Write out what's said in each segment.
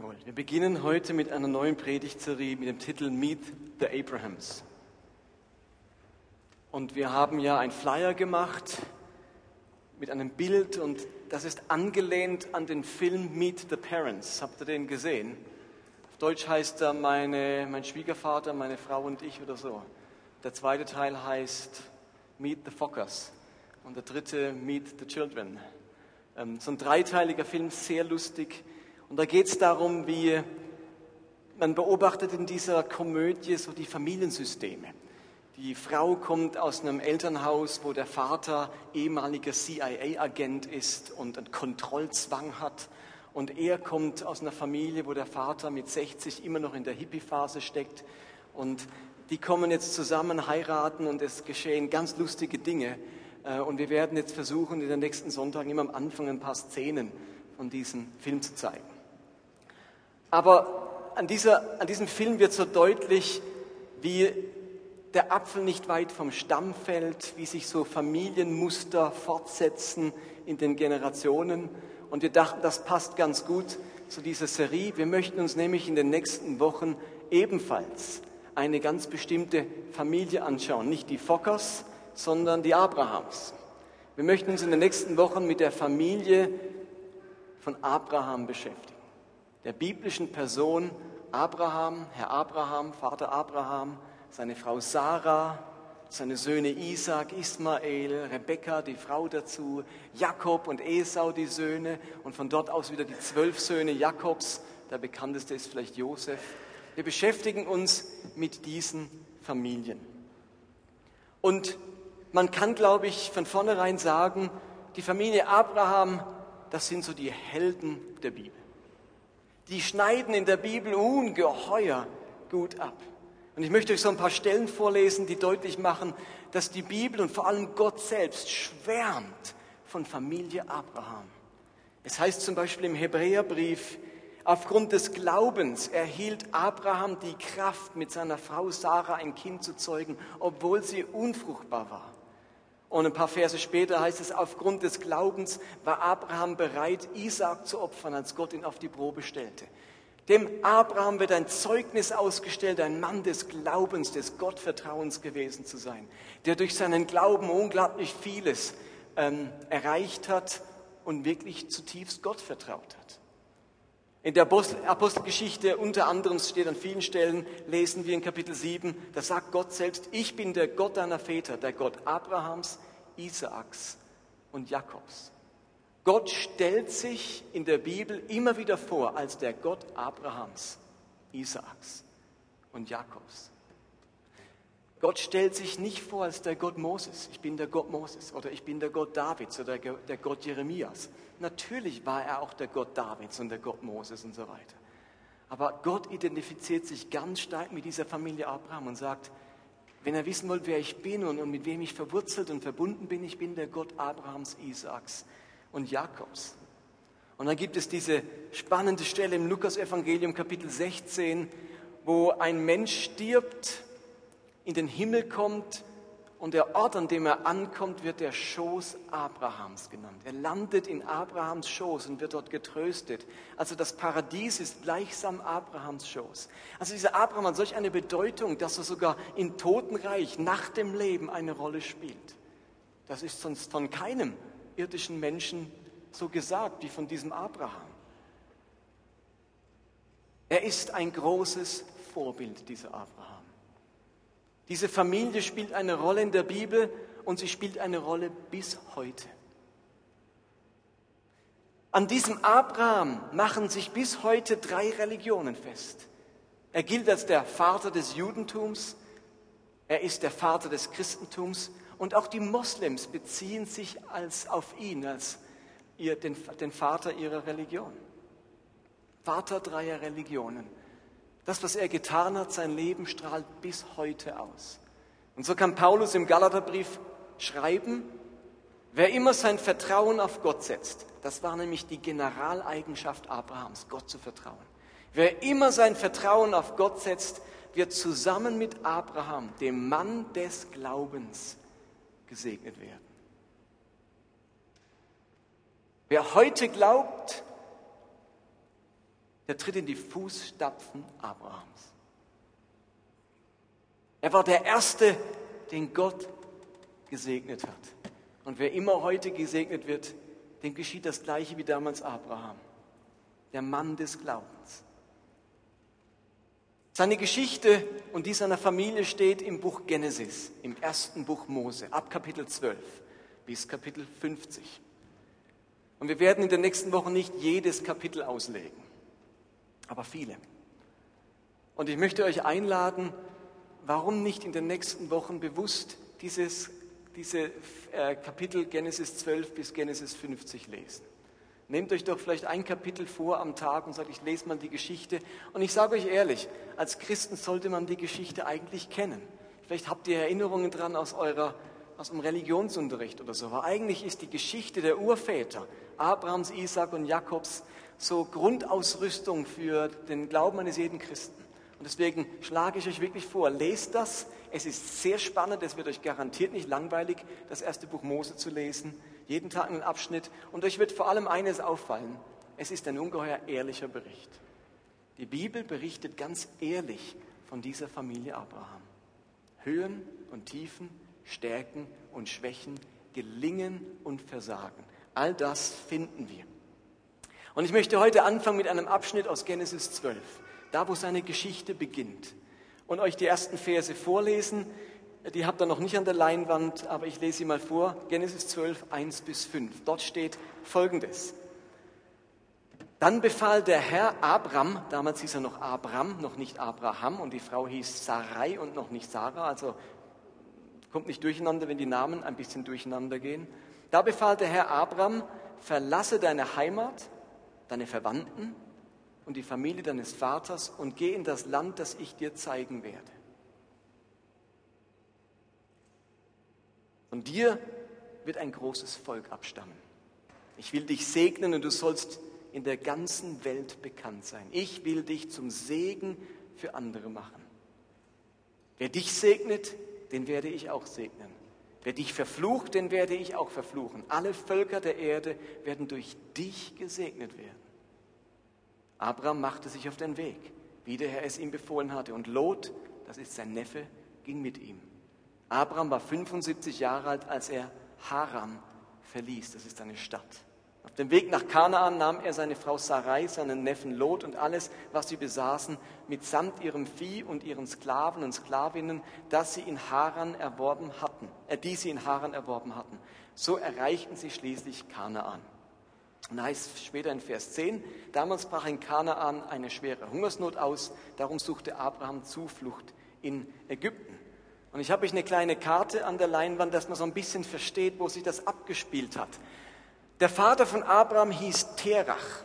Jawohl, wir beginnen heute mit einer neuen Predigtserie mit dem Titel Meet the Abrahams. Und wir haben ja ein Flyer gemacht mit einem Bild und das ist angelehnt an den Film Meet the Parents. Habt ihr den gesehen? Auf Deutsch heißt er meine, mein Schwiegervater, meine Frau und ich oder so. Der zweite Teil heißt Meet the Fockers und der dritte Meet the Children. Ähm, so ein dreiteiliger Film, sehr lustig. Und da geht es darum, wie man beobachtet in dieser Komödie so die Familiensysteme. Die Frau kommt aus einem Elternhaus, wo der Vater ehemaliger CIA-Agent ist und einen Kontrollzwang hat. Und er kommt aus einer Familie, wo der Vater mit 60 immer noch in der Hippie-Phase steckt. Und die kommen jetzt zusammen, heiraten und es geschehen ganz lustige Dinge. Äh, und wir werden jetzt versuchen, in den nächsten Sonntagen immer am Anfang ein paar Szenen von diesem Film zu zeigen. Aber an, dieser, an diesem Film wird so deutlich, wie der Apfel nicht weit vom Stamm fällt, wie sich so Familienmuster fortsetzen in den Generationen. Und wir dachten, das passt ganz gut zu dieser Serie. Wir möchten uns nämlich in den nächsten Wochen ebenfalls eine ganz bestimmte Familie anschauen. Nicht die Fockers, sondern die Abrahams. Wir möchten uns in den nächsten Wochen mit der Familie von Abraham beschäftigen der biblischen Person Abraham, Herr Abraham, Vater Abraham, seine Frau Sarah, seine Söhne Isaac, Ismael, Rebekka, die Frau dazu, Jakob und Esau, die Söhne, und von dort aus wieder die zwölf Söhne Jakobs, der bekannteste ist vielleicht Josef. Wir beschäftigen uns mit diesen Familien. Und man kann, glaube ich, von vornherein sagen, die Familie Abraham, das sind so die Helden der Bibel die schneiden in der Bibel ungeheuer gut ab. Und ich möchte euch so ein paar Stellen vorlesen, die deutlich machen, dass die Bibel und vor allem Gott selbst schwärmt von Familie Abraham. Es heißt zum Beispiel im Hebräerbrief, aufgrund des Glaubens erhielt Abraham die Kraft, mit seiner Frau Sarah ein Kind zu zeugen, obwohl sie unfruchtbar war. Und ein paar Verse später heißt es, aufgrund des Glaubens war Abraham bereit, Isaak zu opfern, als Gott ihn auf die Probe stellte. Dem Abraham wird ein Zeugnis ausgestellt, ein Mann des Glaubens, des Gottvertrauens gewesen zu sein, der durch seinen Glauben unglaublich vieles ähm, erreicht hat und wirklich zutiefst Gott vertraut hat. In der Apostelgeschichte unter anderem steht an vielen Stellen, lesen wir in Kapitel 7, da sagt Gott selbst, ich bin der Gott deiner Väter, der Gott Abrahams, Isaaks und Jakobs. Gott stellt sich in der Bibel immer wieder vor als der Gott Abrahams, Isaaks und Jakobs. Gott stellt sich nicht vor als der Gott Moses. Ich bin der Gott Moses oder ich bin der Gott Davids oder der Gott Jeremias. Natürlich war er auch der Gott Davids und der Gott Moses und so weiter. Aber Gott identifiziert sich ganz stark mit dieser Familie Abraham und sagt, wenn er wissen wollt, wer ich bin und, und mit wem ich verwurzelt und verbunden bin, ich bin der Gott Abrahams, Isaaks und Jakobs. Und dann gibt es diese spannende Stelle im Lukas-Evangelium, Kapitel 16, wo ein Mensch stirbt, in den Himmel kommt und der Ort, an dem er ankommt, wird der Schoß Abrahams genannt. Er landet in Abrahams Schoß und wird dort getröstet. Also das Paradies ist gleichsam Abrahams Schoß. Also dieser Abraham hat solch eine Bedeutung, dass er sogar im Totenreich nach dem Leben eine Rolle spielt. Das ist sonst von keinem irdischen Menschen so gesagt wie von diesem Abraham. Er ist ein großes Vorbild, dieser Abraham. Diese Familie spielt eine Rolle in der Bibel und sie spielt eine Rolle bis heute. An diesem Abraham machen sich bis heute drei Religionen fest. Er gilt als der Vater des Judentums, er ist der Vater des Christentums und auch die Moslems beziehen sich als, auf ihn, als ihr, den, den Vater ihrer Religion. Vater dreier Religionen. Das, was er getan hat, sein Leben strahlt bis heute aus. Und so kann Paulus im Galaterbrief schreiben, wer immer sein Vertrauen auf Gott setzt, das war nämlich die Generaleigenschaft Abrahams, Gott zu vertrauen. Wer immer sein Vertrauen auf Gott setzt, wird zusammen mit Abraham, dem Mann des Glaubens, gesegnet werden. Wer heute glaubt, der tritt in die Fußstapfen Abrahams. Er war der Erste, den Gott gesegnet hat. Und wer immer heute gesegnet wird, dem geschieht das Gleiche wie damals Abraham, der Mann des Glaubens. Seine Geschichte und die seiner Familie steht im Buch Genesis, im ersten Buch Mose, ab Kapitel 12 bis Kapitel 50. Und wir werden in den nächsten Wochen nicht jedes Kapitel auslegen, aber viele. Und ich möchte euch einladen, warum nicht in den nächsten Wochen bewusst dieses, diese äh, Kapitel Genesis 12 bis Genesis 50 lesen. Nehmt euch doch vielleicht ein Kapitel vor am Tag und sagt, ich lese mal die Geschichte. Und ich sage euch ehrlich, als Christen sollte man die Geschichte eigentlich kennen. Vielleicht habt ihr Erinnerungen dran aus eurer aus dem Religionsunterricht oder so. Aber eigentlich ist die Geschichte der Urväter, Abrahams, Isaac und Jakobs, so Grundausrüstung für den Glauben eines jeden Christen. Und deswegen schlage ich euch wirklich vor, lest das. Es ist sehr spannend, es wird euch garantiert nicht langweilig, das erste Buch Mose zu lesen. Jeden Tag einen Abschnitt. Und euch wird vor allem eines auffallen. Es ist ein ungeheuer ehrlicher Bericht. Die Bibel berichtet ganz ehrlich von dieser Familie Abraham. Höhen und Tiefen, Stärken und Schwächen, Gelingen und Versagen. All das finden wir. Und ich möchte heute anfangen mit einem Abschnitt aus Genesis 12 da wo seine Geschichte beginnt. Und euch die ersten Verse vorlesen. Die habt ihr noch nicht an der Leinwand, aber ich lese sie mal vor. Genesis 12, 1 bis 5. Dort steht Folgendes. Dann befahl der Herr Abram, damals hieß er noch Abram, noch nicht Abraham, und die Frau hieß Sarai und noch nicht Sarah, also kommt nicht durcheinander, wenn die Namen ein bisschen durcheinander gehen. Da befahl der Herr Abram, verlasse deine Heimat, deine Verwandten und die Familie deines Vaters und geh in das Land, das ich dir zeigen werde. Von dir wird ein großes Volk abstammen. Ich will dich segnen und du sollst in der ganzen Welt bekannt sein. Ich will dich zum Segen für andere machen. Wer dich segnet, den werde ich auch segnen. Wer dich verflucht, den werde ich auch verfluchen. Alle Völker der Erde werden durch dich gesegnet werden. Abraham machte sich auf den Weg, wie der Herr es ihm befohlen hatte. Und Lot, das ist sein Neffe, ging mit ihm. Abraham war 75 Jahre alt, als er Haran verließ. Das ist eine Stadt. Auf dem Weg nach Kanaan nahm er seine Frau Sarai, seinen Neffen Lot und alles, was sie besaßen, mitsamt ihrem Vieh und ihren Sklaven und Sklavinnen, das sie in Haran erworben hatten, äh, die sie in Haran erworben hatten. So erreichten sie schließlich Kanaan. Und heißt später in Vers 10, damals brach in Kanaan eine schwere Hungersnot aus, darum suchte Abraham Zuflucht in Ägypten. Und ich habe euch eine kleine Karte an der Leinwand, dass man so ein bisschen versteht, wo sich das abgespielt hat. Der Vater von Abraham hieß Terach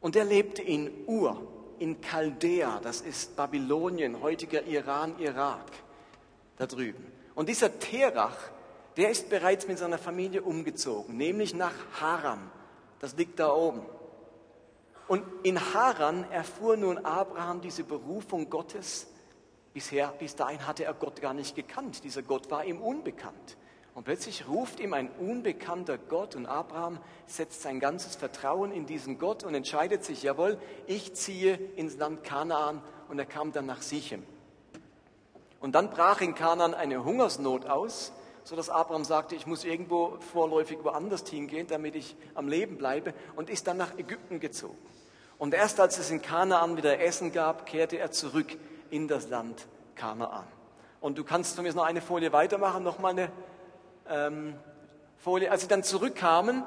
und er lebte in Ur, in Chaldea, das ist Babylonien, heutiger Iran, Irak, da drüben. Und dieser Terach, der ist bereits mit seiner Familie umgezogen, nämlich nach Haram. Das liegt da oben. Und in Haran erfuhr nun Abraham diese Berufung Gottes. Bisher, bis dahin hatte er Gott gar nicht gekannt. Dieser Gott war ihm unbekannt. Und plötzlich ruft ihm ein unbekannter Gott und Abraham setzt sein ganzes Vertrauen in diesen Gott und entscheidet sich, jawohl, ich ziehe ins Land Kanaan und er kam dann nach Sichem. Und dann brach in Kanaan eine Hungersnot aus sodass Abraham sagte, ich muss irgendwo vorläufig woanders hingehen, damit ich am Leben bleibe und ist dann nach Ägypten gezogen. Und erst als es in Kanaan wieder Essen gab, kehrte er zurück in das Land Kanaan. Und du kannst zumindest noch eine Folie weitermachen, nochmal eine ähm, Folie. Als sie dann zurückkamen,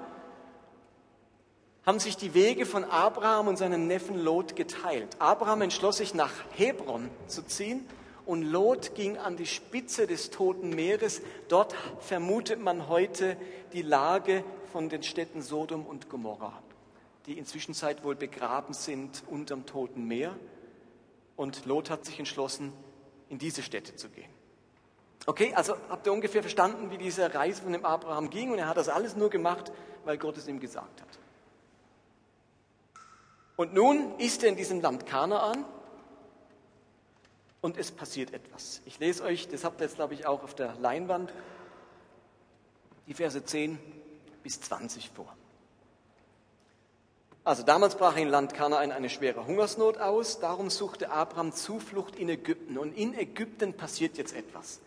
haben sich die Wege von Abraham und seinem Neffen Lot geteilt. Abraham entschloss sich nach Hebron zu ziehen und Lot ging an die Spitze des Toten Meeres. Dort vermutet man heute die Lage von den Städten Sodom und Gomorra, die inzwischen wohl begraben sind unterm Toten Meer. Und Lot hat sich entschlossen, in diese Städte zu gehen. Okay, also habt ihr ungefähr verstanden, wie diese Reise von dem Abraham ging? Und er hat das alles nur gemacht, weil Gott es ihm gesagt hat. Und nun ist er in diesem Land Kanaan und es passiert etwas. Ich lese euch, das habt ihr jetzt, glaube ich, auch auf der Leinwand, die Verse 10 bis 20 vor. Also damals brach in Land Kanaan eine schwere Hungersnot aus, darum suchte Abraham Zuflucht in Ägypten. Und in Ägypten passiert jetzt etwas.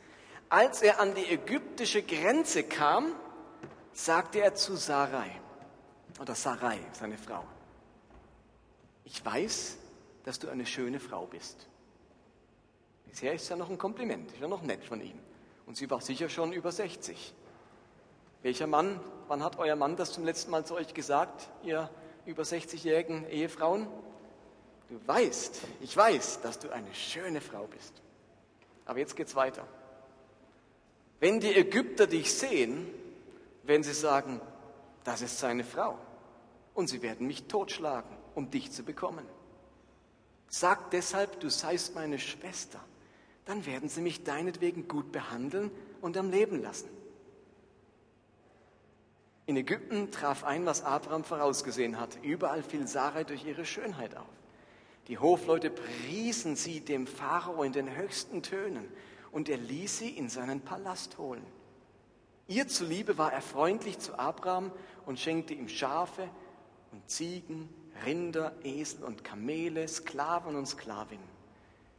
Als er an die ägyptische Grenze kam, sagte er zu Sarai, oder Sarai, seine Frau, ich weiß, dass du eine schöne Frau bist. Bisher ist ja noch ein Kompliment, ist ja noch nett von ihm. Und sie war sicher schon über 60. Welcher Mann, wann hat euer Mann das zum letzten Mal zu euch gesagt, ihr über 60-jährigen Ehefrauen? Du weißt, ich weiß, dass du eine schöne Frau bist. Aber jetzt geht's weiter. Wenn die Ägypter dich sehen, werden sie sagen, das ist seine Frau. Und sie werden mich totschlagen, um dich zu bekommen. Sag deshalb, du seist meine Schwester. Dann werden sie mich deinetwegen gut behandeln und am Leben lassen. In Ägypten traf ein, was Abraham vorausgesehen hat. Überall fiel Sarai durch ihre Schönheit auf. Die Hofleute priesen sie dem Pharao in den höchsten Tönen und er ließ sie in seinen Palast holen. Ihr zuliebe war er freundlich zu Abraham und schenkte ihm Schafe und Ziegen, Rinder, Esel und Kamele, Sklaven und Sklavinnen.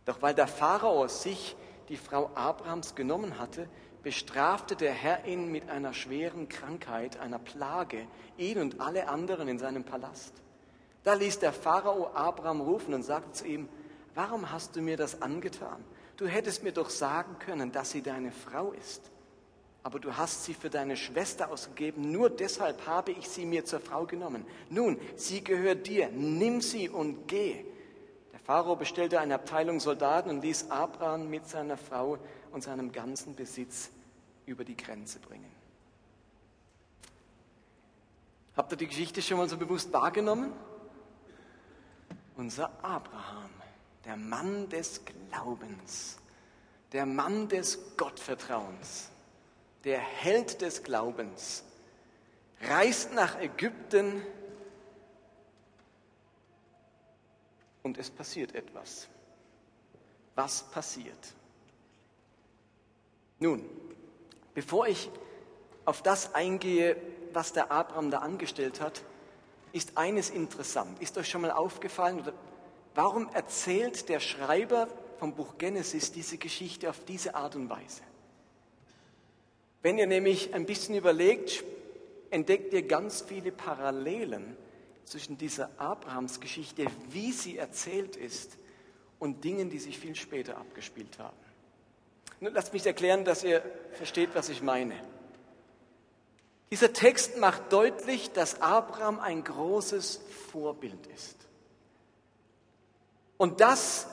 Doch weil der Pharao sich die Frau Abrahams genommen hatte, bestrafte der Herr ihn mit einer schweren Krankheit, einer Plage, ihn und alle anderen in seinem Palast. Da ließ der Pharao Abraham rufen und sagte zu ihm, warum hast du mir das angetan? Du hättest mir doch sagen können, dass sie deine Frau ist. Aber du hast sie für deine Schwester ausgegeben, nur deshalb habe ich sie mir zur Frau genommen. Nun, sie gehört dir, nimm sie und geh. Pharao bestellte eine Abteilung Soldaten und ließ Abraham mit seiner Frau und seinem ganzen Besitz über die Grenze bringen. Habt ihr die Geschichte schon mal so bewusst wahrgenommen? Unser Abraham, der Mann des Glaubens, der Mann des Gottvertrauens, der Held des Glaubens, reist nach Ägypten und es passiert etwas. Was passiert? Nun, bevor ich auf das eingehe, was der Abraham da angestellt hat, ist eines interessant. Ist euch schon mal aufgefallen, oder warum erzählt der Schreiber vom Buch Genesis diese Geschichte auf diese Art und Weise? Wenn ihr nämlich ein bisschen überlegt, entdeckt ihr ganz viele Parallelen zwischen dieser Abrahams-Geschichte, wie sie erzählt ist, und Dingen, die sich viel später abgespielt haben. Lasst mich erklären, dass ihr versteht, was ich meine. Dieser Text macht deutlich, dass Abraham ein großes Vorbild ist. Und das,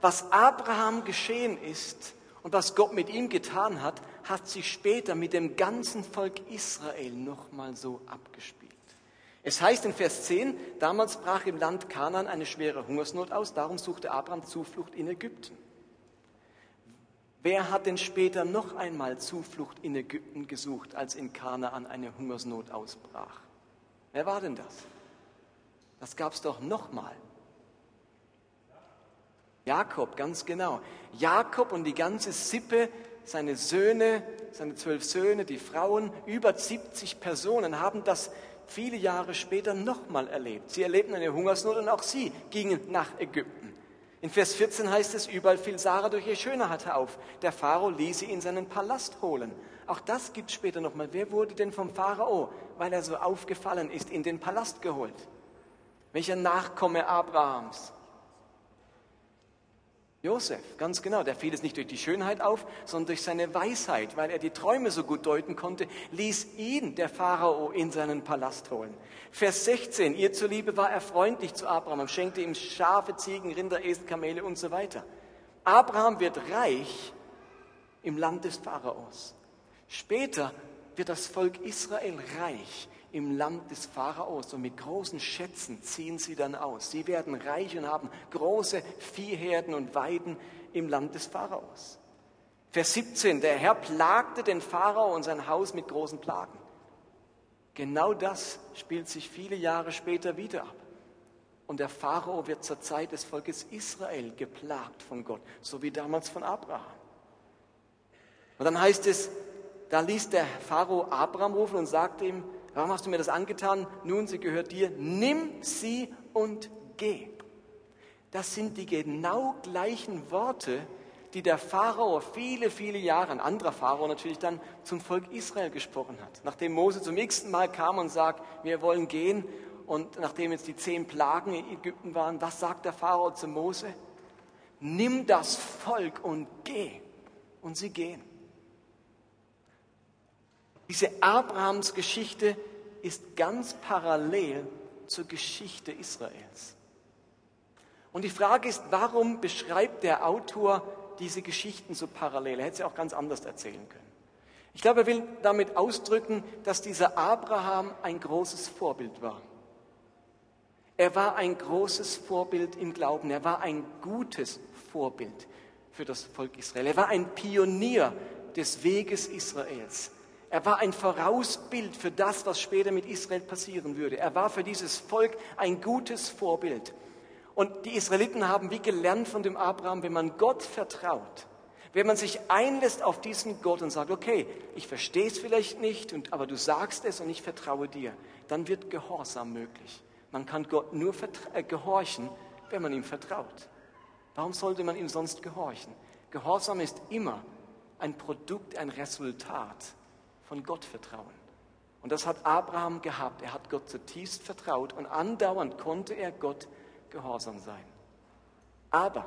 was Abraham geschehen ist und was Gott mit ihm getan hat, hat sich später mit dem ganzen Volk Israel nochmal so abgespielt. Es heißt in Vers 10, damals brach im Land Kanaan eine schwere Hungersnot aus, darum suchte Abraham Zuflucht in Ägypten. Wer hat denn später noch einmal Zuflucht in Ägypten gesucht, als in Kanaan eine Hungersnot ausbrach? Wer war denn das? Das gab es doch nochmal. Jakob, ganz genau. Jakob und die ganze Sippe, seine Söhne, seine zwölf Söhne, die Frauen, über 70 Personen haben das viele Jahre später nochmal erlebt. Sie erlebten eine Hungersnot und auch sie gingen nach Ägypten. In Vers 14 heißt es, überall fiel Sarah durch ihr Schönheit auf. Der Pharao ließ sie in seinen Palast holen. Auch das gibt später nochmal. Wer wurde denn vom Pharao, weil er so aufgefallen ist, in den Palast geholt? Welcher Nachkomme Abrahams? Josef, ganz genau, der fiel es nicht durch die Schönheit auf, sondern durch seine Weisheit, weil er die Träume so gut deuten konnte, ließ ihn der Pharao in seinen Palast holen. Vers 16, ihr zuliebe war er freundlich zu Abraham und schenkte ihm Schafe, Ziegen, Rinder, Esel, Kamele und so weiter. Abraham wird reich im Land des Pharaos. Später wird das Volk Israel reich im Land des Pharaos und mit großen Schätzen ziehen sie dann aus. Sie werden reich und haben große Viehherden und Weiden im Land des Pharaos. Vers 17, der Herr plagte den Pharao und sein Haus mit großen Plagen. Genau das spielt sich viele Jahre später wieder ab. Und der Pharao wird zur Zeit des Volkes Israel geplagt von Gott, so wie damals von Abraham. Und dann heißt es, da ließ der Pharao Abraham rufen und sagte ihm, Warum hast du mir das angetan? Nun, sie gehört dir. Nimm sie und geh. Das sind die genau gleichen Worte, die der Pharao viele, viele Jahre, ein anderer Pharao natürlich dann zum Volk Israel gesprochen hat. Nachdem Mose zum nächsten Mal kam und sagt, wir wollen gehen und nachdem jetzt die zehn Plagen in Ägypten waren, was sagt der Pharao zu Mose? Nimm das Volk und geh. Und sie gehen. Diese Abrahams Geschichte ist ganz parallel zur Geschichte Israels. Und die Frage ist, warum beschreibt der Autor diese Geschichten so parallel? Er hätte sie auch ganz anders erzählen können. Ich glaube, er will damit ausdrücken, dass dieser Abraham ein großes Vorbild war. Er war ein großes Vorbild im Glauben. Er war ein gutes Vorbild für das Volk Israel. Er war ein Pionier des Weges Israels. Er war ein Vorausbild für das, was später mit Israel passieren würde. Er war für dieses Volk ein gutes Vorbild. Und die Israeliten haben wie gelernt von dem Abraham, wenn man Gott vertraut, wenn man sich einlässt auf diesen Gott und sagt, okay, ich verstehe es vielleicht nicht, und, aber du sagst es und ich vertraue dir, dann wird Gehorsam möglich. Man kann Gott nur äh, gehorchen, wenn man ihm vertraut. Warum sollte man ihm sonst gehorchen? Gehorsam ist immer ein Produkt, ein Resultat von Gottvertrauen. Und das hat Abraham gehabt. Er hat Gott zutiefst vertraut und andauernd konnte er Gott gehorsam sein. Aber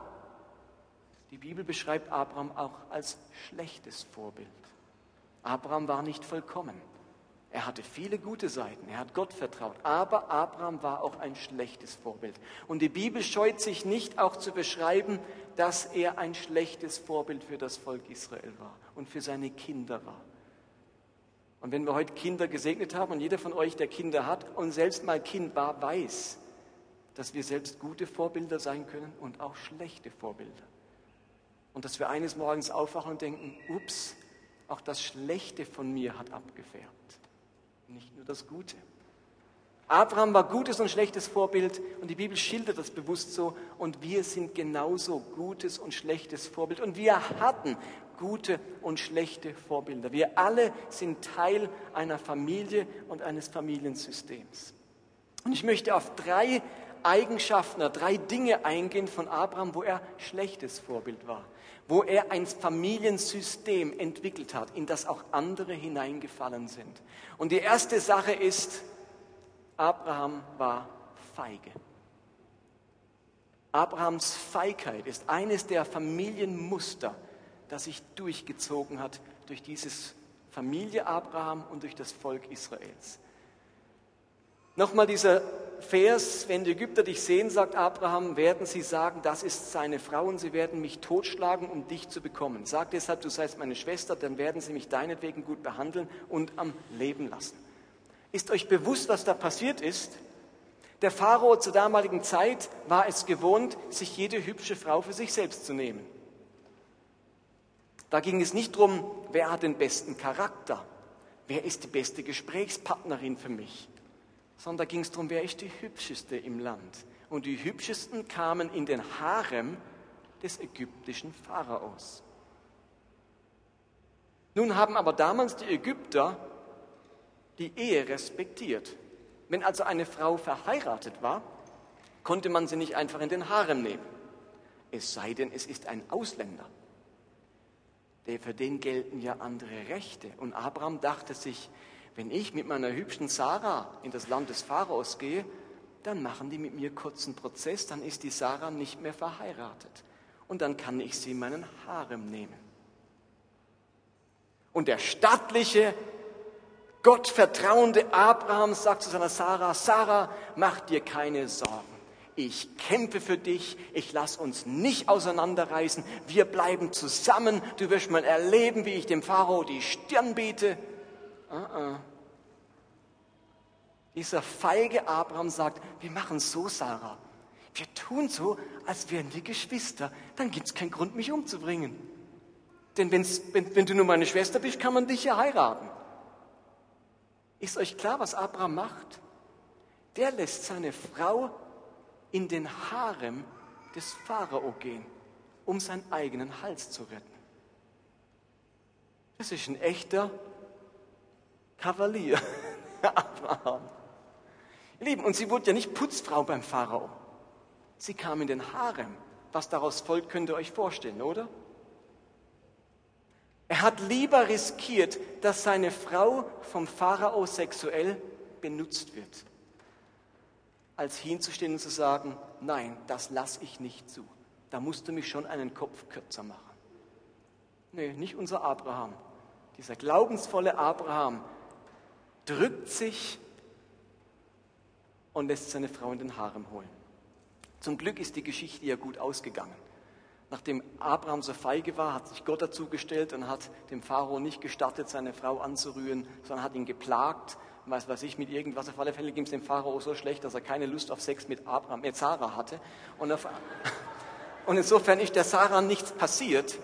die Bibel beschreibt Abraham auch als schlechtes Vorbild. Abraham war nicht vollkommen. Er hatte viele gute Seiten, er hat Gott vertraut, aber Abraham war auch ein schlechtes Vorbild. Und die Bibel scheut sich nicht auch zu beschreiben, dass er ein schlechtes Vorbild für das Volk Israel war und für seine Kinder war. Und wenn wir heute Kinder gesegnet haben und jeder von euch, der Kinder hat und selbst mal Kind war, weiß, dass wir selbst gute Vorbilder sein können und auch schlechte Vorbilder. Und dass wir eines Morgens aufwachen und denken, ups, auch das Schlechte von mir hat abgefärbt, nicht nur das Gute. Abraham war gutes und schlechtes Vorbild und die Bibel schildert das bewusst so und wir sind genauso gutes und schlechtes Vorbild und wir hatten gute und schlechte Vorbilder. Wir alle sind Teil einer Familie und eines Familiensystems. Und ich möchte auf drei Eigenschaften, drei Dinge eingehen von Abraham, wo er schlechtes Vorbild war, wo er ein Familiensystem entwickelt hat, in das auch andere hineingefallen sind. Und die erste Sache ist, Abraham war feige. Abrahams Feigheit ist eines der Familienmuster, das sich durchgezogen hat durch dieses Familie Abraham und durch das Volk Israels. Nochmal dieser Vers, wenn die Ägypter dich sehen, sagt Abraham, werden sie sagen, das ist seine Frau und sie werden mich totschlagen, um dich zu bekommen. Sag deshalb, du seist meine Schwester, dann werden sie mich deinetwegen gut behandeln und am Leben lassen. Ist euch bewusst, was da passiert ist? Der Pharao zur damaligen Zeit war es gewohnt, sich jede hübsche Frau für sich selbst zu nehmen. Da ging es nicht darum, wer hat den besten Charakter, wer ist die beste Gesprächspartnerin für mich, sondern da ging es darum, wer ist die hübscheste im Land. Und die hübschesten kamen in den Harem des ägyptischen Pharaos. Nun haben aber damals die Ägypter die Ehe respektiert. Wenn also eine Frau verheiratet war, konnte man sie nicht einfach in den Harem nehmen. Es sei denn, es ist ein Ausländer. Der, für den gelten ja andere Rechte. Und Abraham dachte sich, wenn ich mit meiner hübschen Sarah in das Land des Pharaos gehe, dann machen die mit mir kurzen Prozess, dann ist die Sarah nicht mehr verheiratet. Und dann kann ich sie in meinen Harem nehmen. Und der stattliche, gottvertrauende Abraham sagt zu seiner Sarah, Sarah, mach dir keine Sorgen. Ich kämpfe für dich, ich lass uns nicht auseinanderreißen, wir bleiben zusammen, du wirst mal erleben, wie ich dem Pharao die Stirn biete. Uh -uh. Dieser feige Abraham sagt, wir machen so, Sarah. Wir tun so, als wären wir Geschwister. Dann gibt es keinen Grund, mich umzubringen. Denn wenn, wenn du nur meine Schwester bist, kann man dich ja heiraten. Ist euch klar, was Abraham macht? Der lässt seine Frau in den Harem des Pharao gehen, um seinen eigenen Hals zu retten. Das ist ein echter Kavalier. Abraham. Ihr Lieben, und sie wurde ja nicht Putzfrau beim Pharao. Sie kam in den Harem. Was daraus folgt, könnt ihr euch vorstellen, oder? Er hat lieber riskiert, dass seine Frau vom Pharao sexuell benutzt wird, als hinzustehen und zu sagen, nein, das lasse ich nicht zu. Da musst du mich schon einen Kopf kürzer machen. Nee, nicht unser Abraham. Dieser glaubensvolle Abraham drückt sich und lässt seine Frau in den Harem holen. Zum Glück ist die Geschichte ja gut ausgegangen. Nachdem Abraham so feige war, hat sich Gott dazu gestellt und hat dem Pharao nicht gestattet, seine Frau anzurühren, sondern hat ihn geplagt. Weiß was ich, mit irgendwas. Auf alle Fälle ging es dem Pharao so schlecht, dass er keine Lust auf Sex mit Abraham, mit Sarah hatte. Und, auf, und insofern ist der Sarah nichts passiert.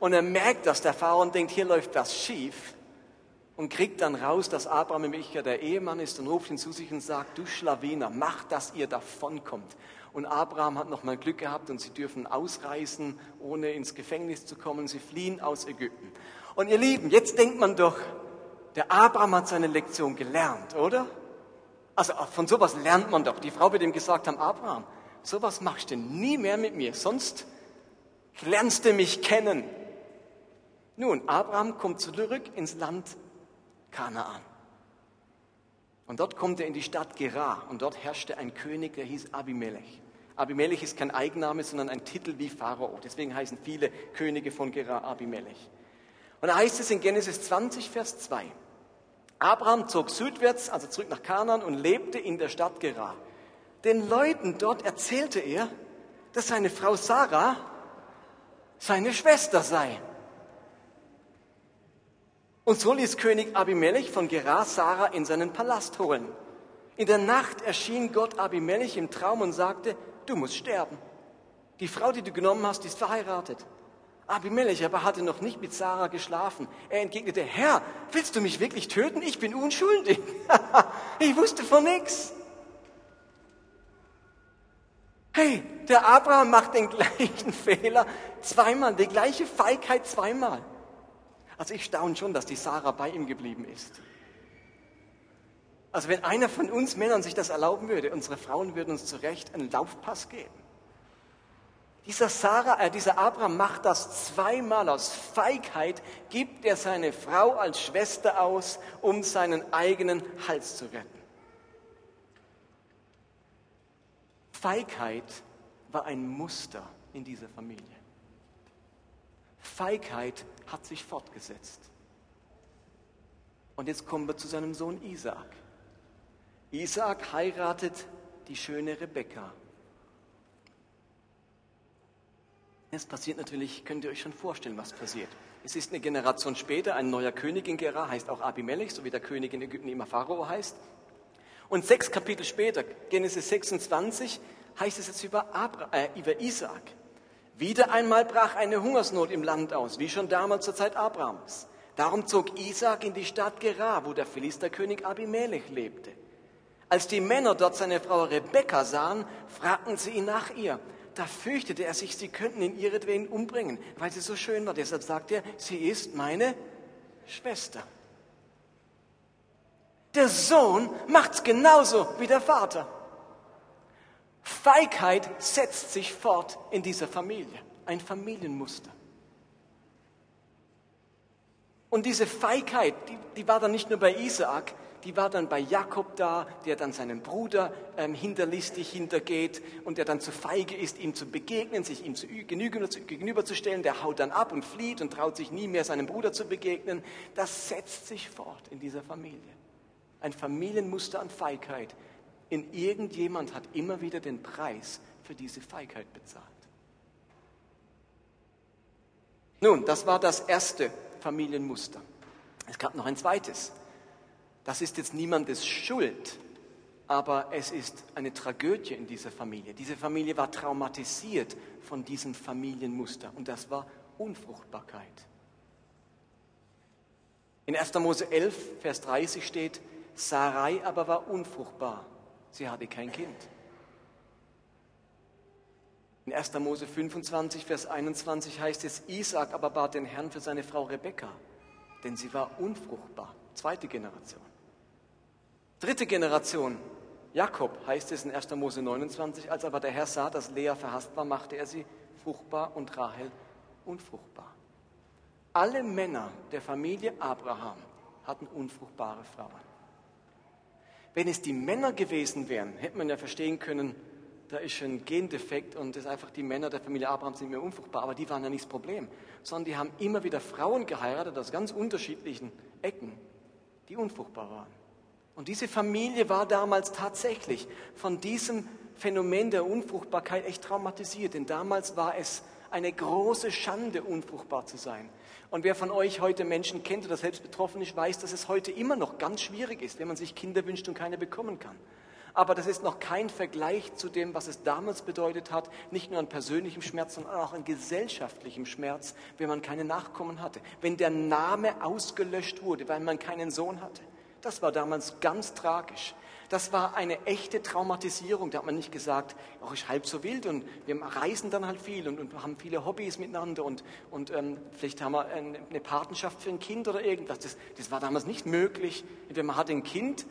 Und er merkt das, der Pharao, denkt, hier läuft was schief und kriegt dann raus, dass Abraham im ja der Ehemann ist und ruft ihn zu sich und sagt, du Schlawiner, mach, dass ihr davonkommt. Und Abraham hat nochmal Glück gehabt und sie dürfen ausreisen, ohne ins Gefängnis zu kommen. Sie fliehen aus Ägypten. Und ihr Lieben, jetzt denkt man doch, der Abraham hat seine Lektion gelernt, oder? Also von sowas lernt man doch. Die Frau wird ihm gesagt haben, Abraham, sowas machst du nie mehr mit mir, sonst lernst du mich kennen. Nun, Abraham kommt zurück ins Land Kanaan. Und dort kommt er in die Stadt Gerar und dort herrschte ein König, der hieß Abimelech. Abimelech ist kein Eigenname, sondern ein Titel wie Pharao. Deswegen heißen viele Könige von Gerar Abimelech. Und da heißt es in Genesis 20, Vers 2. Abraham zog südwärts, also zurück nach Kanaan und lebte in der Stadt Gerar. Den Leuten dort erzählte er, dass seine Frau Sarah seine Schwester sei. Und so ließ König Abimelech von Gerar Sarah in seinen Palast holen. In der Nacht erschien Gott Abimelech im Traum und sagte, du musst sterben. Die Frau, die du genommen hast, ist verheiratet. Abimelech aber hatte noch nicht mit Sarah geschlafen. Er entgegnete, Herr, willst du mich wirklich töten? Ich bin unschuldig. ich wusste von nichts. Hey, der Abraham macht den gleichen Fehler zweimal, die gleiche Feigheit zweimal. Also ich staune schon, dass die Sarah bei ihm geblieben ist. Also wenn einer von uns Männern sich das erlauben würde, unsere Frauen würden uns zu Recht einen Laufpass geben. Dieser, Sarah, äh, dieser Abraham macht das zweimal aus Feigheit, gibt er seine Frau als Schwester aus, um seinen eigenen Hals zu retten. Feigheit war ein Muster in dieser Familie. Feigheit hat sich fortgesetzt. Und jetzt kommen wir zu seinem Sohn Isaak. Isaak heiratet die schöne Rebekka. Es passiert natürlich, könnt ihr euch schon vorstellen, was passiert. Es ist eine Generation später, ein neuer König in Gera, heißt auch Abimelech, so wie der König in Ägypten immer Pharao heißt. Und sechs Kapitel später, Genesis 26, heißt es jetzt über, Abra äh, über Isaak. Wieder einmal brach eine Hungersnot im Land aus, wie schon damals zur Zeit Abrahams. Darum zog Isaac in die Stadt Gerar, wo der Philisterkönig Abimelech lebte. Als die Männer dort seine Frau Rebekka sahen, fragten sie ihn nach ihr. Da fürchtete er sich, sie könnten ihn ihretwegen umbringen, weil sie so schön war. Deshalb sagte er, sie ist meine Schwester. Der Sohn macht's genauso wie der Vater. Feigheit setzt sich fort in dieser Familie. Ein Familienmuster. Und diese Feigheit, die, die, war dann nicht nur bei Isaak, die war dann bei Jakob da, der dann seinen Bruder ähm, hinterlistig hintergeht und der dann zu feige ist, ihm zu begegnen, sich ihm zu, gegenüberzustellen. Der haut dann ab und flieht und traut sich nie mehr seinem Bruder zu begegnen. Das setzt sich fort in dieser Familie. Ein Familienmuster an Feigheit, in irgendjemand hat immer wieder den Preis für diese Feigheit bezahlt. Nun, das war das erste Familienmuster. Es gab noch ein zweites. Das ist jetzt niemandes Schuld, aber es ist eine Tragödie in dieser Familie. Diese Familie war traumatisiert von diesem Familienmuster und das war Unfruchtbarkeit. In 1. Mose 11, Vers 30 steht, Sarai aber war unfruchtbar sie hatte kein Kind. In 1. Mose 25, Vers 21 heißt es, Isaac aber bat den Herrn für seine Frau Rebekka, denn sie war unfruchtbar, zweite Generation. Dritte Generation, Jakob heißt es in 1. Mose 29, als aber der Herr sah, dass Lea verhasst war, machte er sie fruchtbar und Rahel unfruchtbar. Alle Männer der Familie Abraham hatten unfruchtbare Frauen. Wenn es die Männer gewesen wären, hätte man ja verstehen können, da ist ein Gendefekt und das einfach die Männer der Familie Abraham sind mehr unfruchtbar, aber die waren ja nicht das Problem, sondern die haben immer wieder Frauen geheiratet aus ganz unterschiedlichen Ecken, die unfruchtbar waren. Und diese Familie war damals tatsächlich von diesem Phänomen der Unfruchtbarkeit echt traumatisiert, denn damals war es eine große Schande, unfruchtbar zu sein. Und wer von euch heute Menschen kennt oder selbst betroffen ist, weiß, dass es heute immer noch ganz schwierig ist, wenn man sich Kinder wünscht und keine bekommen kann. Aber das ist noch kein Vergleich zu dem, was es damals bedeutet hat, nicht nur an persönlichem Schmerz, sondern auch an gesellschaftlichem Schmerz, wenn man keine Nachkommen hatte, wenn der Name ausgelöscht wurde, weil man keinen Sohn hatte. Das war damals ganz tragisch. Das war eine echte Traumatisierung. Da hat man nicht gesagt, oh, ich halb so wild und wir reisen dann halt viel und, und haben viele Hobbys miteinander und, und ähm, vielleicht haben wir eine, eine Patenschaft für ein Kind oder irgendwas. Das, das war damals nicht möglich. Entweder man hatte ein Kind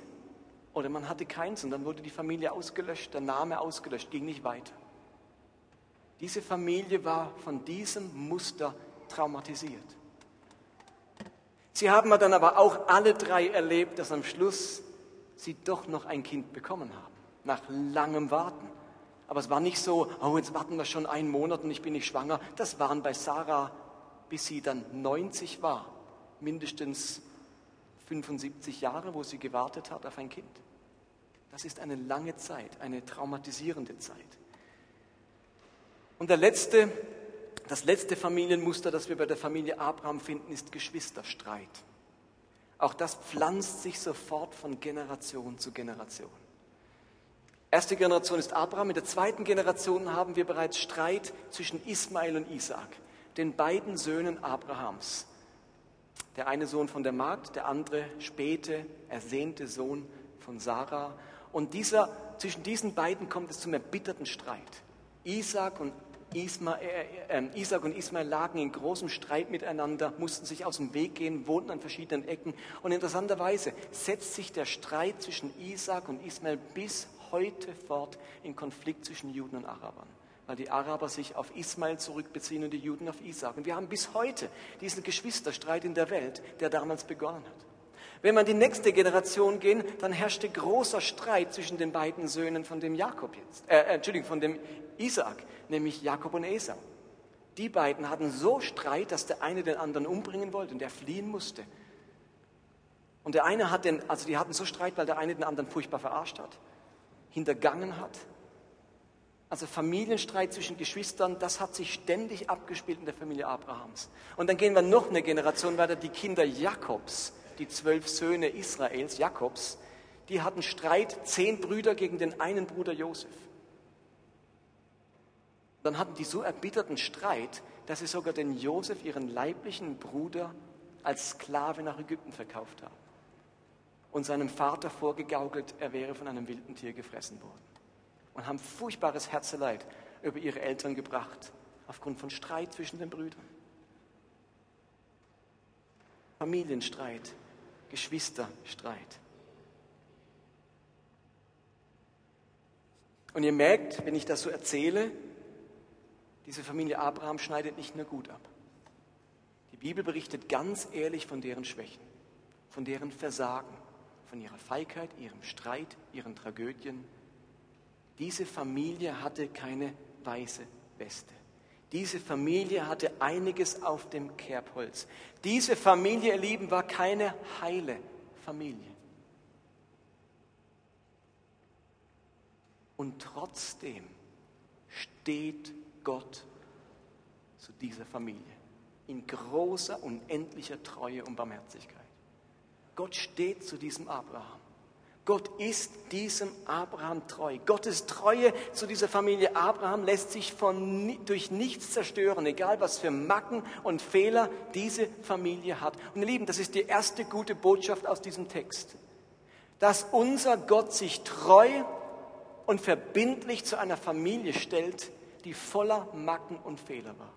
oder man hatte keins und dann wurde die Familie ausgelöscht, der Name ausgelöscht, ging nicht weiter. Diese Familie war von diesem Muster traumatisiert. Sie haben dann aber auch alle drei erlebt, dass am Schluss sie doch noch ein Kind bekommen haben, nach langem Warten. Aber es war nicht so, oh, jetzt warten wir schon einen Monat und ich bin nicht schwanger. Das waren bei Sarah, bis sie dann 90 war, mindestens 75 Jahre, wo sie gewartet hat auf ein Kind. Das ist eine lange Zeit, eine traumatisierende Zeit. Und der letzte das letzte Familienmuster, das wir bei der Familie Abraham finden, ist Geschwisterstreit. Auch das pflanzt sich sofort von Generation zu Generation. Erste Generation ist Abraham, in der zweiten Generation haben wir bereits Streit zwischen Ismael und Isaak, den beiden Söhnen Abrahams. Der eine Sohn von der Magd, der andere späte, ersehnte Sohn von Sarah. Und dieser, zwischen diesen beiden kommt es zum erbitterten Streit. Isaac und Äh, äh, Isaac und Ismael lagen in großem Streit miteinander, mussten sich aus dem Weg gehen, wohnten an verschiedenen Ecken. Und interessanterweise setzt sich der Streit zwischen Isaac und Ismael bis heute fort in Konflikt zwischen Juden und Arabern. Weil die Araber sich auf Ismael zurückbeziehen und die Juden auf Isaac. Und wir haben bis heute diesen Geschwisterstreit in der Welt, der damals begonnen hat. Wenn wir in die nächste Generation gehen, dann herrschte großer Streit zwischen den beiden Söhnen von dem Jakob jetzt, äh, äh Entschuldigung, von dem Isaac, nämlich Jakob und Esau. Die beiden hatten so Streit, dass der eine den anderen umbringen wollte und der fliehen musste. Und der eine hat den, also die hatten so Streit, weil der eine den anderen furchtbar verarscht hat, hintergangen hat. Also Familienstreit zwischen Geschwistern, das hat sich ständig abgespielt in der Familie Abrahams. Und dann gehen wir noch eine Generation weiter, die Kinder Jakobs die zwölf Söhne Israels, Jakobs, die hatten Streit, zehn Brüder gegen den einen Bruder Josef. Dann hatten die so erbitterten Streit, dass sie sogar den Josef, ihren leiblichen Bruder, als Sklave nach Ägypten verkauft haben und seinem Vater vorgegaukelt, er wäre von einem wilden Tier gefressen worden. Und haben furchtbares Herzeleid über ihre Eltern gebracht, aufgrund von Streit zwischen den Brüdern. Familienstreit, Geschwisterstreit. Und ihr merkt, wenn ich das so erzähle, diese Familie Abraham schneidet nicht nur gut ab. Die Bibel berichtet ganz ehrlich von deren Schwächen, von deren Versagen, von ihrer Feigheit, ihrem Streit, ihren Tragödien. Diese Familie hatte keine weiße Weste. Diese Familie hatte einiges auf dem Kerbholz. Diese Familie, ihr Lieben, war keine heile Familie. Und trotzdem steht Gott zu dieser Familie in großer, unendlicher Treue und Barmherzigkeit. Gott steht zu diesem Abraham. Gott ist diesem Abraham treu. Gottes Treue zu dieser Familie Abraham lässt sich von, durch nichts zerstören, egal was für Macken und Fehler diese Familie hat. Und ihr Lieben, das ist die erste gute Botschaft aus diesem Text. Dass unser Gott sich treu und verbindlich zu einer Familie stellt, die voller Macken und Fehler war.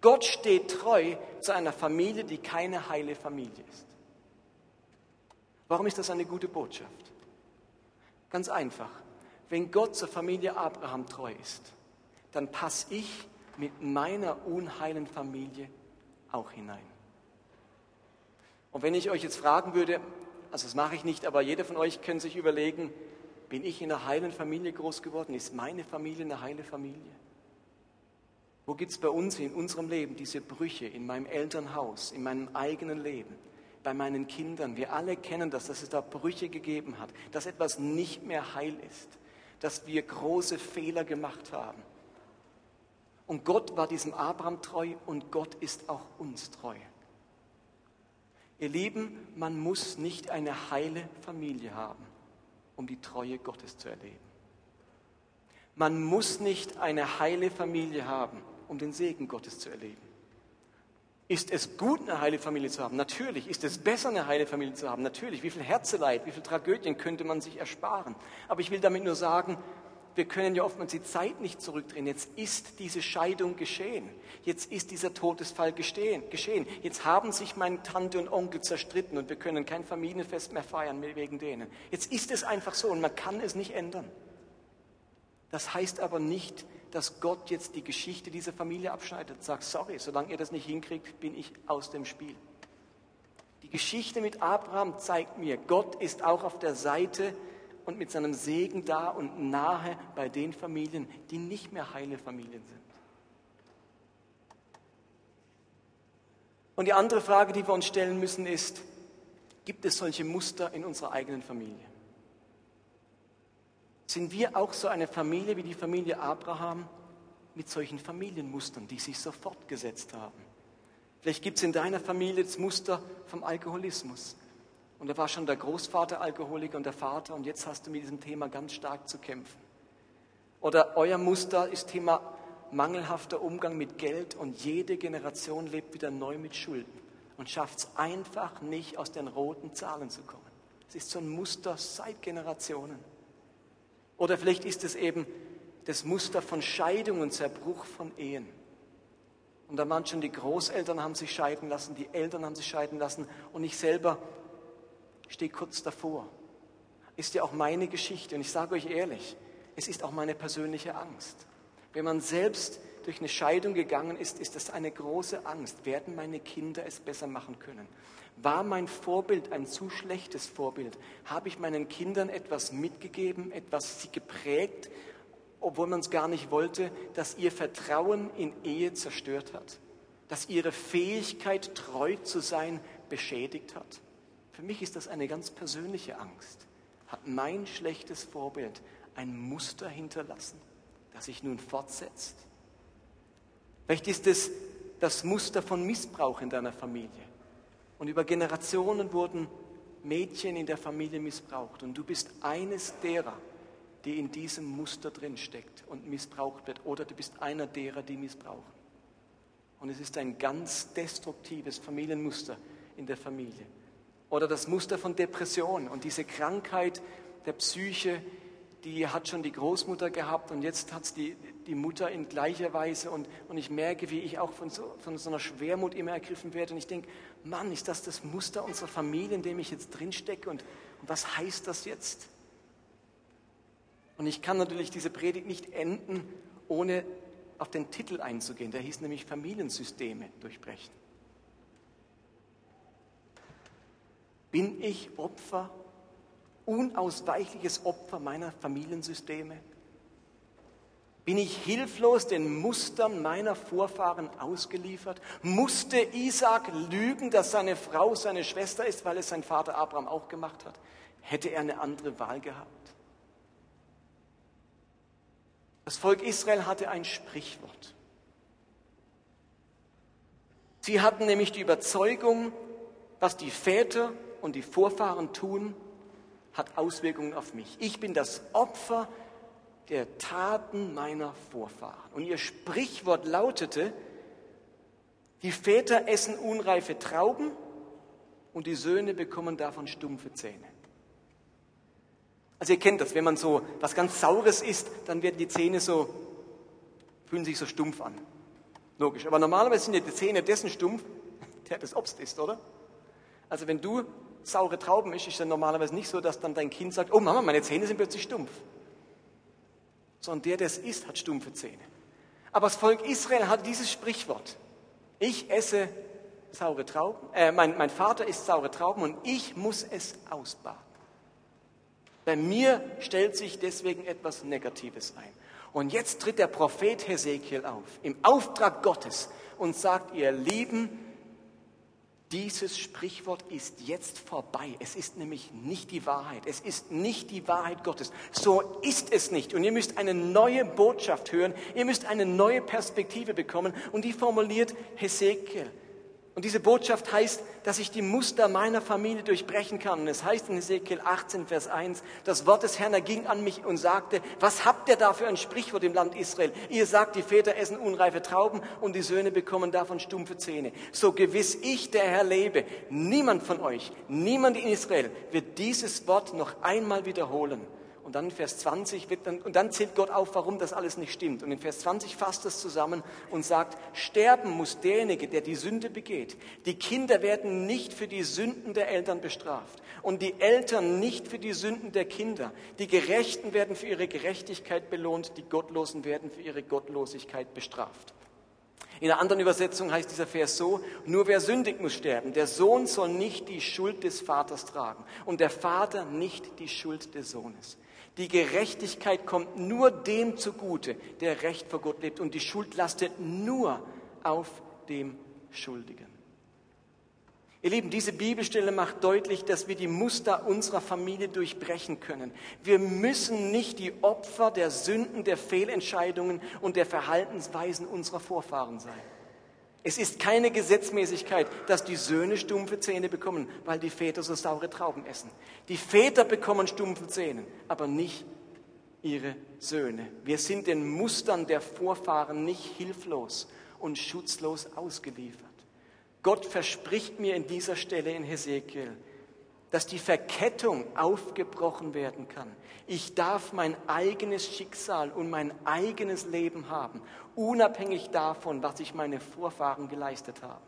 Gott steht treu zu einer Familie, die keine heile Familie ist. Warum ist das eine gute Botschaft? Ganz einfach. Wenn Gott zur Familie Abraham treu ist, dann passe ich mit meiner unheilen Familie auch hinein. Und wenn ich euch jetzt fragen würde, also das mache ich nicht, aber jeder von euch könnte sich überlegen, bin ich in einer heilen Familie groß geworden? Ist meine Familie eine heile Familie? Wo gibt es bei uns in unserem Leben diese Brüche in meinem Elternhaus, in meinem eigenen Leben, bei meinen Kindern? Wir alle kennen das, dass es da Brüche gegeben hat, dass etwas nicht mehr heil ist, dass wir große Fehler gemacht haben. Und Gott war diesem Abraham treu und Gott ist auch uns treu. Ihr Lieben, man muss nicht eine heile Familie haben, um die Treue Gottes zu erleben. Man muss nicht eine heile Familie haben, um den Segen Gottes zu erleben. Ist es gut, eine heile Familie zu haben? Natürlich. Ist es besser, eine heile Familie zu haben? Natürlich. Wie viel Herzeleid, wie viel Tragödien könnte man sich ersparen? Aber ich will damit nur sagen, wir können ja oftmals die Zeit nicht zurückdrehen. Jetzt ist diese Scheidung geschehen. Jetzt ist dieser Todesfall geschehen. Jetzt haben sich meine Tante und Onkel zerstritten und wir können kein Familienfest mehr feiern wegen denen. Jetzt ist es einfach so und man kann es nicht ändern. Das heißt aber nicht, dass Gott jetzt die Geschichte dieser Familie abschneidet. Sagt, sorry, solange ihr das nicht hinkriegt, bin ich aus dem Spiel. Die Geschichte mit Abraham zeigt mir, Gott ist auch auf der Seite und mit seinem Segen da und nahe bei den Familien, die nicht mehr heile Familien sind. Und die andere Frage, die wir uns stellen müssen, ist, gibt es solche Muster in unserer eigenen Familie? Sind wir auch so eine Familie wie die Familie Abraham mit solchen Familienmustern, die sich so fortgesetzt haben? Vielleicht gibt es in deiner Familie das Muster vom Alkoholismus. Und da war schon der Großvater Alkoholiker und der Vater und jetzt hast du mit diesem Thema ganz stark zu kämpfen. Oder euer Muster ist Thema mangelhafter Umgang mit Geld und jede Generation lebt wieder neu mit Schulden und schafft es einfach nicht, aus den roten Zahlen zu kommen. Es ist so ein Muster seit Generationen. Oder vielleicht ist es eben das Muster von Scheidung und Zerbruch von Ehen. Und da waren schon die Großeltern haben sich scheiden lassen, die Eltern haben sich scheiden lassen und ich selber stehe kurz davor. Ist ja auch meine Geschichte und ich sage euch ehrlich, es ist auch meine persönliche Angst. Wenn man selbst durch eine Scheidung gegangen ist, ist das eine große Angst. Werden meine Kinder es besser machen können? War mein Vorbild ein zu schlechtes Vorbild? Habe ich meinen Kindern etwas mitgegeben, etwas sie geprägt, obwohl man es gar nicht wollte, dass ihr Vertrauen in Ehe zerstört hat? Dass ihre Fähigkeit, treu zu sein, beschädigt hat? Für mich ist das eine ganz persönliche Angst. Hat mein schlechtes Vorbild ein Muster hinterlassen, das sich nun fortsetzt? Vielleicht ist es das Muster von Missbrauch in deiner Familie. Und über Generationen wurden Mädchen in der Familie missbraucht. Und du bist eines derer, die in diesem Muster drinsteckt und missbraucht wird. Oder du bist einer derer, die missbrauchen. Und es ist ein ganz destruktives Familienmuster in der Familie. Oder das Muster von Depression und diese Krankheit der Psyche, die hat schon die Großmutter gehabt und jetzt hat es die, die Mutter in gleicher Weise. Und, und ich merke, wie ich auch von so, von so einer Schwermut immer ergriffen werde. Und ich denke, Mann, ist das das Muster unserer Familie, in dem ich jetzt drinstecke? Und, und was heißt das jetzt? Und ich kann natürlich diese Predigt nicht enden, ohne auf den Titel einzugehen. Der hieß nämlich Familiensysteme durchbrechen. Bin ich Opfer unausweichliches Opfer meiner Familiensysteme? Bin ich hilflos den Mustern meiner Vorfahren ausgeliefert? Musste Isaac lügen, dass seine Frau seine Schwester ist, weil es sein Vater Abraham auch gemacht hat? Hätte er eine andere Wahl gehabt? Das Volk Israel hatte ein Sprichwort. Sie hatten nämlich die Überzeugung, was die Väter und die Vorfahren tun, hat Auswirkungen auf mich. Ich bin das Opfer der Taten meiner Vorfahren. Und ihr Sprichwort lautete, die Väter essen unreife Trauben und die Söhne bekommen davon stumpfe Zähne. Also ihr kennt das, wenn man so was ganz Saures isst, dann werden die Zähne so, fühlen sich so stumpf an. Logisch. Aber normalerweise sind ja die Zähne dessen stumpf, der das Obst isst, oder? Also wenn du saure Trauben isst, ist ja normalerweise nicht so, dass dann dein Kind sagt, oh Mama, meine Zähne sind plötzlich stumpf. Sondern der, der es isst, hat stumpfe Zähne. Aber das Volk Israel hat dieses Sprichwort. Ich esse saure Trauben, äh, mein, mein Vater isst saure Trauben und ich muss es ausbaden. Bei mir stellt sich deswegen etwas Negatives ein. Und jetzt tritt der Prophet Hesekiel auf, im Auftrag Gottes, und sagt, ihr Lieben, dieses Sprichwort ist jetzt vorbei. Es ist nämlich nicht die Wahrheit. Es ist nicht die Wahrheit Gottes. So ist es nicht. Und ihr müsst eine neue Botschaft hören. Ihr müsst eine neue Perspektive bekommen. Und die formuliert Hesekiel. Und diese Botschaft heißt, dass ich die Muster meiner Familie durchbrechen kann. Und es heißt in Ezekiel 18, Vers 1, das Wort des Herrn erging an mich und sagte, was habt ihr da für ein Sprichwort im Land Israel? Ihr sagt, die Väter essen unreife Trauben und die Söhne bekommen davon stumpfe Zähne. So gewiss ich, der Herr lebe, niemand von euch, niemand in Israel wird dieses Wort noch einmal wiederholen. Und dann in Vers 20 wird dann, und dann zählt Gott auf, warum das alles nicht stimmt. Und in Vers 20 fasst es zusammen und sagt, sterben muss derjenige, der die Sünde begeht. Die Kinder werden nicht für die Sünden der Eltern bestraft und die Eltern nicht für die Sünden der Kinder. Die Gerechten werden für ihre Gerechtigkeit belohnt, die Gottlosen werden für ihre Gottlosigkeit bestraft. In einer anderen Übersetzung heißt dieser Vers so, nur wer sündig muss sterben. Der Sohn soll nicht die Schuld des Vaters tragen und der Vater nicht die Schuld des Sohnes. Die Gerechtigkeit kommt nur dem zugute, der Recht vor Gott lebt. Und die Schuld lastet nur auf dem Schuldigen. Ihr Lieben, diese Bibelstelle macht deutlich, dass wir die Muster unserer Familie durchbrechen können. Wir müssen nicht die Opfer der Sünden, der Fehlentscheidungen und der Verhaltensweisen unserer Vorfahren sein. Es ist keine Gesetzmäßigkeit, dass die Söhne stumpfe Zähne bekommen, weil die Väter so saure Trauben essen. Die Väter bekommen stumpfe Zähne, aber nicht ihre Söhne. Wir sind den Mustern der Vorfahren nicht hilflos und schutzlos ausgeliefert. Gott verspricht mir in dieser Stelle in Hesekiel, dass die Verkettung aufgebrochen werden kann. Ich darf mein eigenes Schicksal und mein eigenes Leben haben unabhängig davon, was sich meine Vorfahren geleistet haben.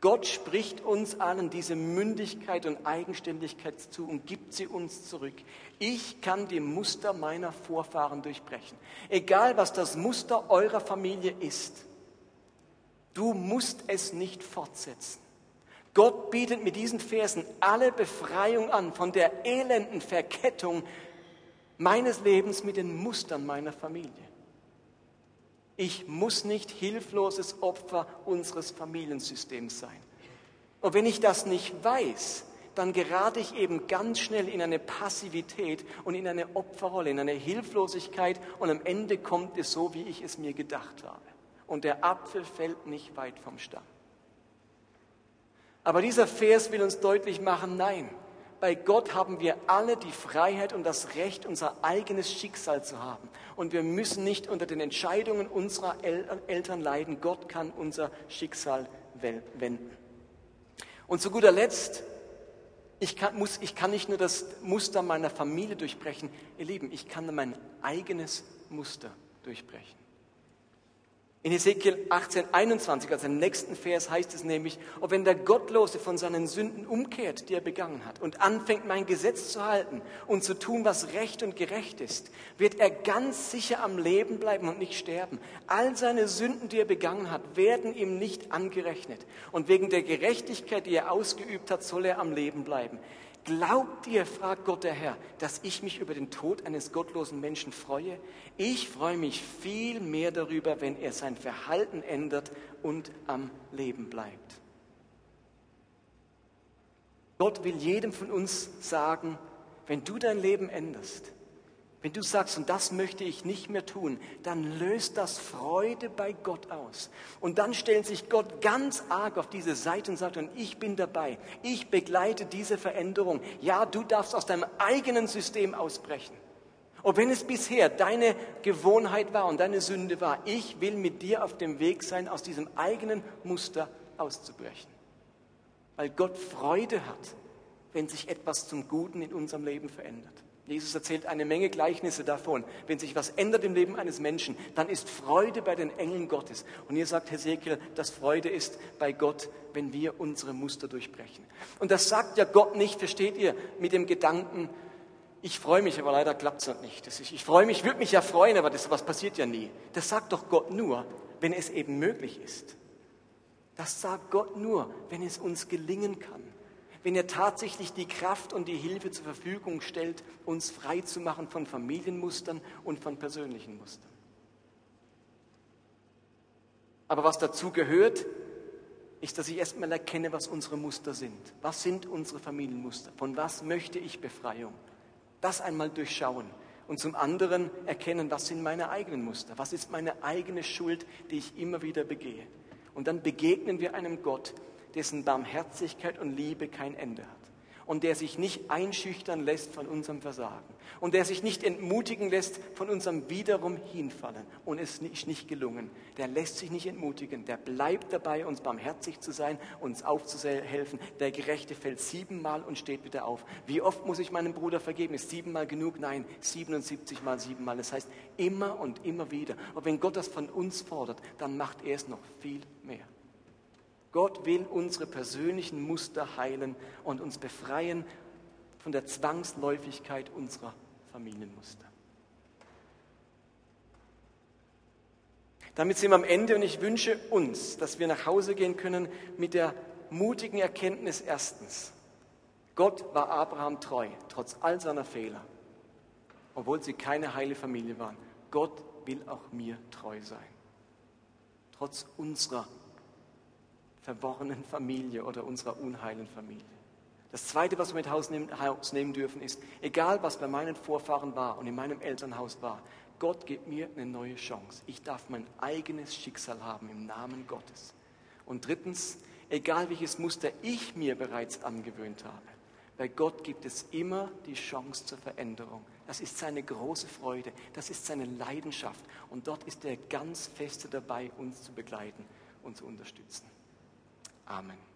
Gott spricht uns allen diese Mündigkeit und Eigenständigkeit zu und gibt sie uns zurück. Ich kann die Muster meiner Vorfahren durchbrechen. Egal, was das Muster eurer Familie ist, du musst es nicht fortsetzen. Gott bietet mit diesen Versen alle Befreiung an von der elenden Verkettung meines Lebens mit den Mustern meiner Familie. Ich muss nicht hilfloses Opfer unseres Familiensystems sein. Und wenn ich das nicht weiß, dann gerate ich eben ganz schnell in eine Passivität und in eine Opferrolle, in eine Hilflosigkeit und am Ende kommt es so, wie ich es mir gedacht habe. Und der Apfel fällt nicht weit vom Stamm. Aber dieser Vers will uns deutlich machen, nein, bei Gott haben wir alle die Freiheit und das Recht, unser eigenes Schicksal zu haben. Und wir müssen nicht unter den Entscheidungen unserer Eltern leiden. Gott kann unser Schicksal wenden. Und zu guter Letzt, ich kann, muss, ich kann nicht nur das Muster meiner Familie durchbrechen, ihr Lieben, ich kann mein eigenes Muster durchbrechen. In Ezekiel 18, 21, also im nächsten Vers heißt es nämlich, ob wenn der Gottlose von seinen Sünden umkehrt, die er begangen hat, und anfängt, mein Gesetz zu halten und zu tun, was recht und gerecht ist, wird er ganz sicher am Leben bleiben und nicht sterben. All seine Sünden, die er begangen hat, werden ihm nicht angerechnet. Und wegen der Gerechtigkeit, die er ausgeübt hat, soll er am Leben bleiben. Glaubt ihr, fragt Gott der Herr, dass ich mich über den Tod eines gottlosen Menschen freue? Ich freue mich viel mehr darüber, wenn er sein Verhalten ändert und am Leben bleibt. Gott will jedem von uns sagen, wenn du dein Leben änderst, wenn du sagst, und das möchte ich nicht mehr tun, dann löst das Freude bei Gott aus. Und dann stellt sich Gott ganz arg auf diese Seite und sagt, und ich bin dabei. Ich begleite diese Veränderung. Ja, du darfst aus deinem eigenen System ausbrechen. Und wenn es bisher deine Gewohnheit war und deine Sünde war, ich will mit dir auf dem Weg sein, aus diesem eigenen Muster auszubrechen. Weil Gott Freude hat, wenn sich etwas zum Guten in unserem Leben verändert. Jesus erzählt eine Menge Gleichnisse davon. Wenn sich was ändert im Leben eines Menschen, dann ist Freude bei den Engeln Gottes. Und ihr sagt Hesekiel, dass Freude ist bei Gott, wenn wir unsere Muster durchbrechen. Und das sagt ja Gott nicht, versteht ihr, mit dem Gedanken, ich freue mich, aber leider klappt es nicht. Ist, ich freue mich, würde mich ja freuen, aber das was passiert ja nie. Das sagt doch Gott nur, wenn es eben möglich ist. Das sagt Gott nur, wenn es uns gelingen kann wenn er tatsächlich die Kraft und die Hilfe zur Verfügung stellt, uns frei zu machen von Familienmustern und von persönlichen Mustern. Aber was dazu gehört, ist, dass ich erstmal erkenne, was unsere Muster sind. Was sind unsere Familienmuster? Von was möchte ich Befreiung? Das einmal durchschauen. Und zum anderen erkennen, was sind meine eigenen Muster? Was ist meine eigene Schuld, die ich immer wieder begehe? Und dann begegnen wir einem Gott, dessen Barmherzigkeit und Liebe kein Ende hat und der sich nicht einschüchtern lässt von unserem Versagen und der sich nicht entmutigen lässt von unserem wiederum hinfallen und es ist nicht gelungen. Der lässt sich nicht entmutigen, der bleibt dabei, uns barmherzig zu sein, uns aufzuhelfen. Der Gerechte fällt siebenmal und steht wieder auf. Wie oft muss ich meinem Bruder vergeben? Ist siebenmal genug? Nein, 77 mal siebenmal. Das heißt immer und immer wieder. Und wenn Gott das von uns fordert, dann macht er es noch viel mehr. Gott will unsere persönlichen Muster heilen und uns befreien von der Zwangsläufigkeit unserer Familienmuster. Damit sind wir am Ende und ich wünsche uns, dass wir nach Hause gehen können mit der mutigen Erkenntnis erstens. Gott war Abraham treu, trotz all seiner Fehler, obwohl sie keine heile Familie waren. Gott will auch mir treu sein, trotz unserer verworrenen Familie oder unserer unheilen Familie. Das Zweite, was wir mit Haus nehmen dürfen, ist, egal was bei meinen Vorfahren war und in meinem Elternhaus war, Gott gibt mir eine neue Chance. Ich darf mein eigenes Schicksal haben im Namen Gottes. Und drittens, egal welches Muster ich mir bereits angewöhnt habe, bei Gott gibt es immer die Chance zur Veränderung. Das ist seine große Freude, das ist seine Leidenschaft. Und dort ist er ganz feste dabei, uns zu begleiten und zu unterstützen. Amen.